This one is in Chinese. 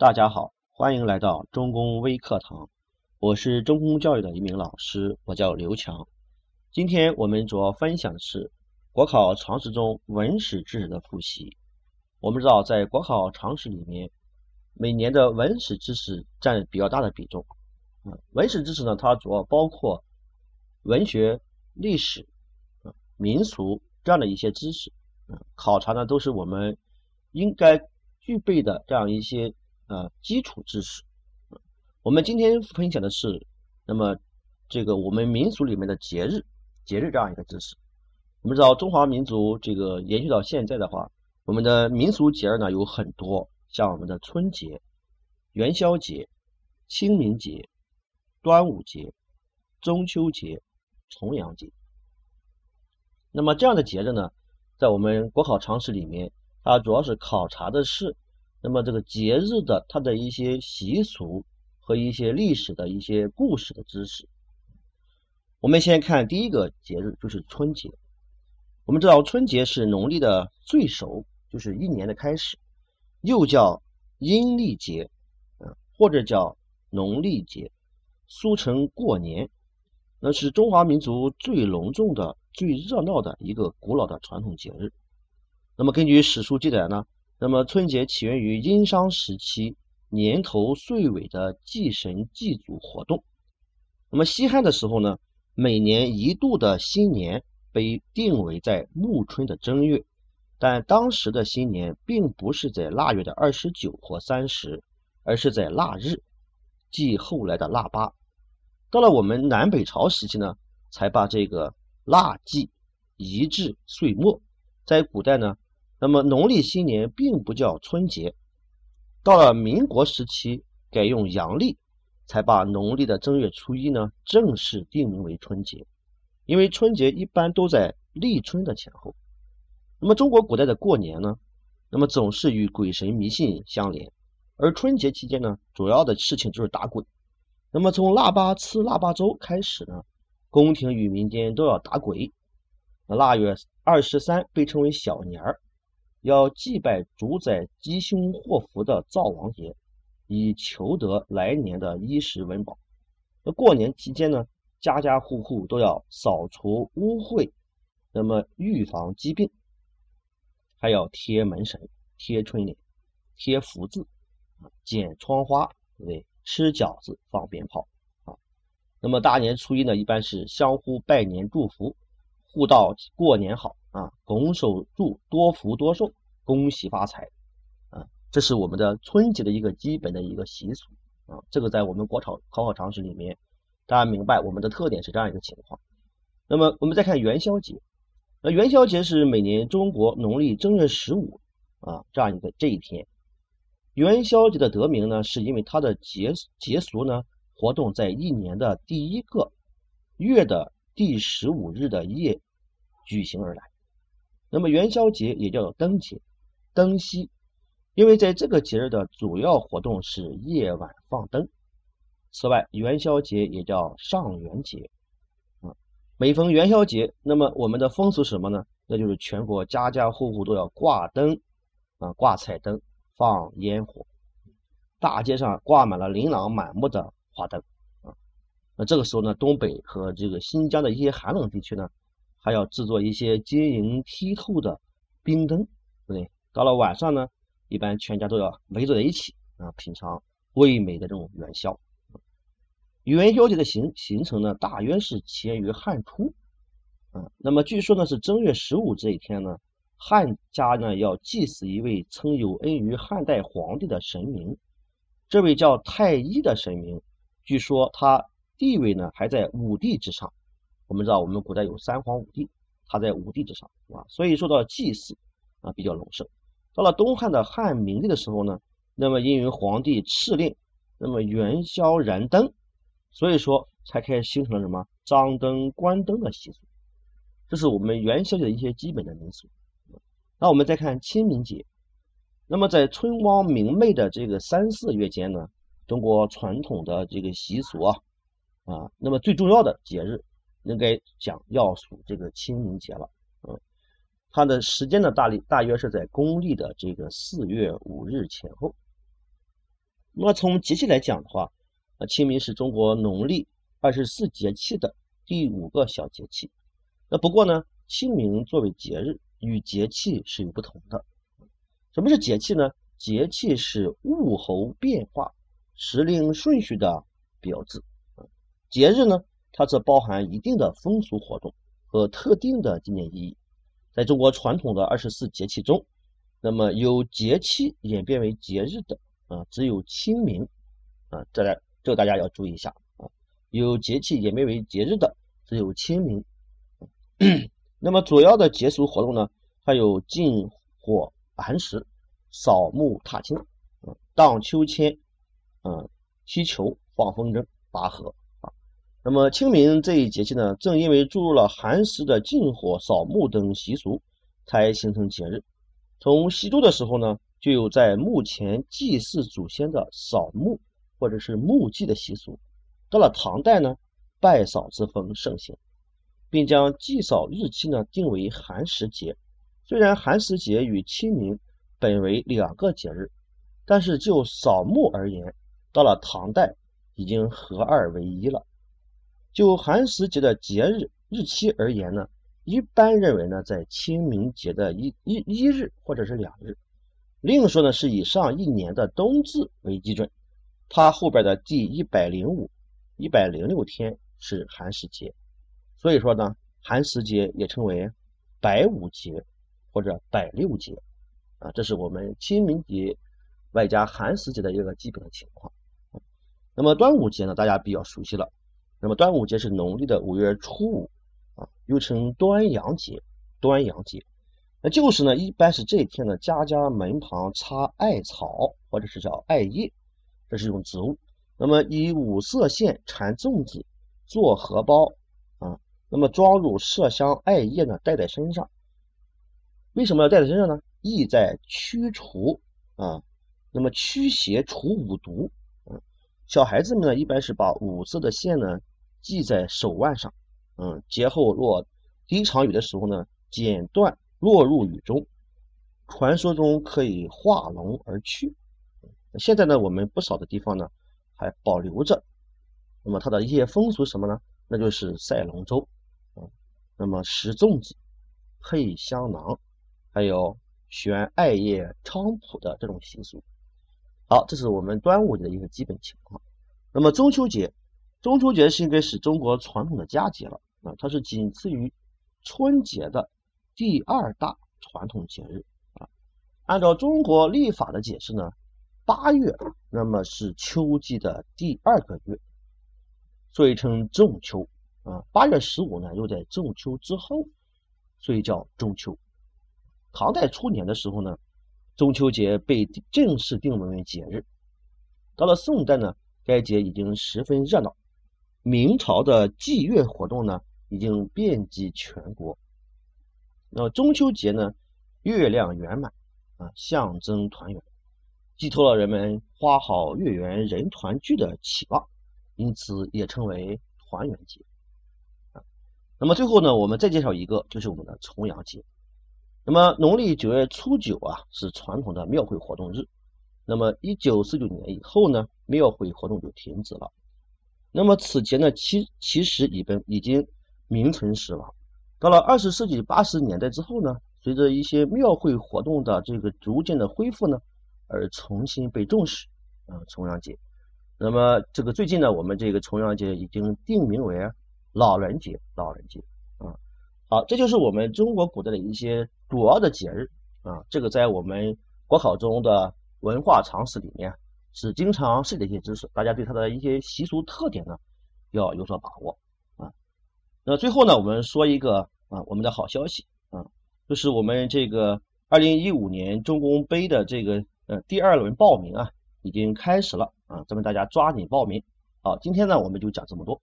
大家好，欢迎来到中公微课堂，我是中公教育的一名老师，我叫刘强。今天我们主要分享的是国考常识中文史知识的复习。我们知道，在国考常识里面，每年的文史知识占比较大的比重。啊，文史知识呢，它主要包括文学、历史、啊民俗这样的一些知识。考察呢都是我们应该具备的这样一些。呃，基础知识。我们今天分享的是，那么这个我们民俗里面的节日，节日这样一个知识。我们知道中华民族这个延续到现在的话，我们的民俗节日呢有很多，像我们的春节、元宵节、清明节、端午节、中秋节、重阳节。那么这样的节日呢，在我们国考常识里面，它主要是考察的是。那么这个节日的它的一些习俗和一些历史的一些故事的知识，我们先看第一个节日，就是春节。我们知道春节是农历的最首，就是一年的开始，又叫阴历节，嗯，或者叫农历节，俗称过年。那是中华民族最隆重的、最热闹的一个古老的传统节日。那么根据史书记载呢？那么春节起源于殷商时期年头岁尾的祭神祭祖活动。那么西汉的时候呢，每年一度的新年被定为在暮春的正月，但当时的新年并不是在腊月的二十九或三十，而是在腊日，即后来的腊八。到了我们南北朝时期呢，才把这个腊祭移至岁末。在古代呢。那么农历新年并不叫春节，到了民国时期改用阳历，才把农历的正月初一呢正式定名为春节。因为春节一般都在立春的前后。那么中国古代的过年呢，那么总是与鬼神迷信相连，而春节期间呢，主要的事情就是打鬼。那么从腊八吃腊八粥开始呢，宫廷与民间都要打鬼。腊月二十三被称为小年儿。要祭拜主宰吉凶祸福的灶王爷，以求得来年的衣食温饱。那过年期间呢，家家户户都要扫除污秽，那么预防疾病，还要贴门神、贴春联、贴福字，剪窗花，对对？吃饺子、放鞭炮啊。那么大年初一呢，一般是相互拜年祝福。互道过年好啊，拱手祝多福多寿，恭喜发财啊，这是我们的春节的一个基本的一个习俗啊。这个在我们国考考考常识里面，大家明白我们的特点是这样一个情况。那么我们再看元宵节，那元宵节是每年中国农历正月十五啊这样一个这一天。元宵节的得名呢，是因为它的节节俗呢活动在一年的第一个月的。第十五日的夜举行而来，那么元宵节也叫做灯节、灯夕，因为在这个节日的主要活动是夜晚放灯。此外，元宵节也叫上元节。啊，每逢元宵节，那么我们的风俗什么呢？那就是全国家家户户都要挂灯，啊，挂彩灯，放烟火，大街上挂满了琳琅满目的花灯。啊那这个时候呢，东北和这个新疆的一些寒冷地区呢，还要制作一些晶莹剔透的冰灯，对不对？到了晚上呢，一般全家都要围坐在一起啊，品尝味美的这种元宵。元宵节的形形成呢，大约是起源于汉初，啊，那么据说呢是正月十五这一天呢，汉家呢要祭祀一位曾有恩于汉代皇帝的神明，这位叫太一的神明，据说他。地位呢还在五帝之上，我们知道我们古代有三皇五帝，他在五帝之上啊，所以受到祭祀啊比较隆盛。到了东汉的汉明帝的时候呢，那么因为皇帝敕令，那么元宵燃灯，所以说才开始形成了什么张灯关灯的习俗。这是我们元宵节的一些基本的民俗。那我们再看清明节，那么在春光明媚的这个三四月间呢，中国传统的这个习俗啊。啊，那么最重要的节日应该讲要数这个清明节了。嗯，它的时间呢大历大约是在公历的这个四月五日前后。那么从节气来讲的话，那，清明是中国农历二十四节气的第五个小节气。那不过呢，清明作为节日与节气是有不同的。什么是节气呢？节气是物候变化、时令顺序的标志。节日呢，它则包含一定的风俗活动和特定的纪念意义。在中国传统的二十四节气中，那么由节气演变为节日的啊，只有清明啊，这来这个大家要注意一下啊，由节气演变为节日的只有清明。那么主要的节俗活动呢，还有禁火寒食、扫墓踏青、嗯荡秋千、嗯踢球、放风筝、拔河。那么清明这一节气呢，正因为注入了寒食的禁火、扫墓等习俗，才形成节日。从西周的时候呢，就有在墓前祭祀祖先的扫墓或者是墓祭的习俗。到了唐代呢，拜扫之风盛行，并将祭扫日期呢定为寒食节。虽然寒食节与清明本为两个节日，但是就扫墓而言，到了唐代已经合二为一了。就寒食节的节日日期而言呢，一般认为呢，在清明节的一一一日或者是两日。另说呢，是以上一年的冬至为基准，它后边的第一百零五、一百零六天是寒食节。所以说呢，寒食节也称为百五节或者百六节啊，这是我们清明节外加寒食节的一个基本的情况。那么端午节呢，大家比较熟悉了。那么端午节是农历的五月初五啊，又称端阳节。端阳节，那旧时呢，一般是这一天呢，家家门旁插艾草或者是叫艾叶，这是一种植物。那么以五色线缠粽子，做荷包啊，那么装入麝香艾叶呢，戴在身上。为什么要戴在身上呢？意在驱除啊，那么驱邪除五毒。嗯，小孩子们呢，一般是把五色的线呢。系在手腕上，嗯，节后落第一场雨的时候呢，剪断落入雨中，传说中可以化龙而去。现在呢，我们不少的地方呢还保留着。那么它的一些风俗什么呢？那就是赛龙舟，嗯，那么食粽子、配香囊，还有悬艾叶菖蒲的这种习俗。好，这是我们端午节的一个基本情况。那么中秋节。中秋节是应该是中国传统的佳节了啊，它是仅次于春节的第二大传统节日啊。按照中国历法的解释呢，八月那么是秋季的第二个月，所以称仲秋啊。八月十五呢又在仲秋之后，所以叫中秋。唐代初年的时候呢，中秋节被正式定为为节日。到了宋代呢，该节已经十分热闹。明朝的祭月活动呢，已经遍及全国。那么中秋节呢，月亮圆满啊，象征团圆，寄托了人们花好月圆人团聚的期望，因此也称为团圆节。啊，那么最后呢，我们再介绍一个，就是我们的重阳节。那么农历九月初九啊，是传统的庙会活动日。那么一九四九年以后呢，庙会活动就停止了。那么此前呢，其其实已经已经名存实亡。到了二十世纪八十年代之后呢，随着一些庙会活动的这个逐渐的恢复呢，而重新被重视。啊，重阳节。那么这个最近呢，我们这个重阳节已经定名为老人节。老人节啊，好，这就是我们中国古代的一些主要的节日啊。这个在我们国考中的文化常识里面。是经常涉及的一些知识，大家对它的一些习俗特点呢，要有所把握啊。那最后呢，我们说一个啊，我们的好消息啊，就是我们这个二零一五年中公杯的这个呃第二轮报名啊，已经开始了啊，咱们大家抓紧报名。好，今天呢，我们就讲这么多。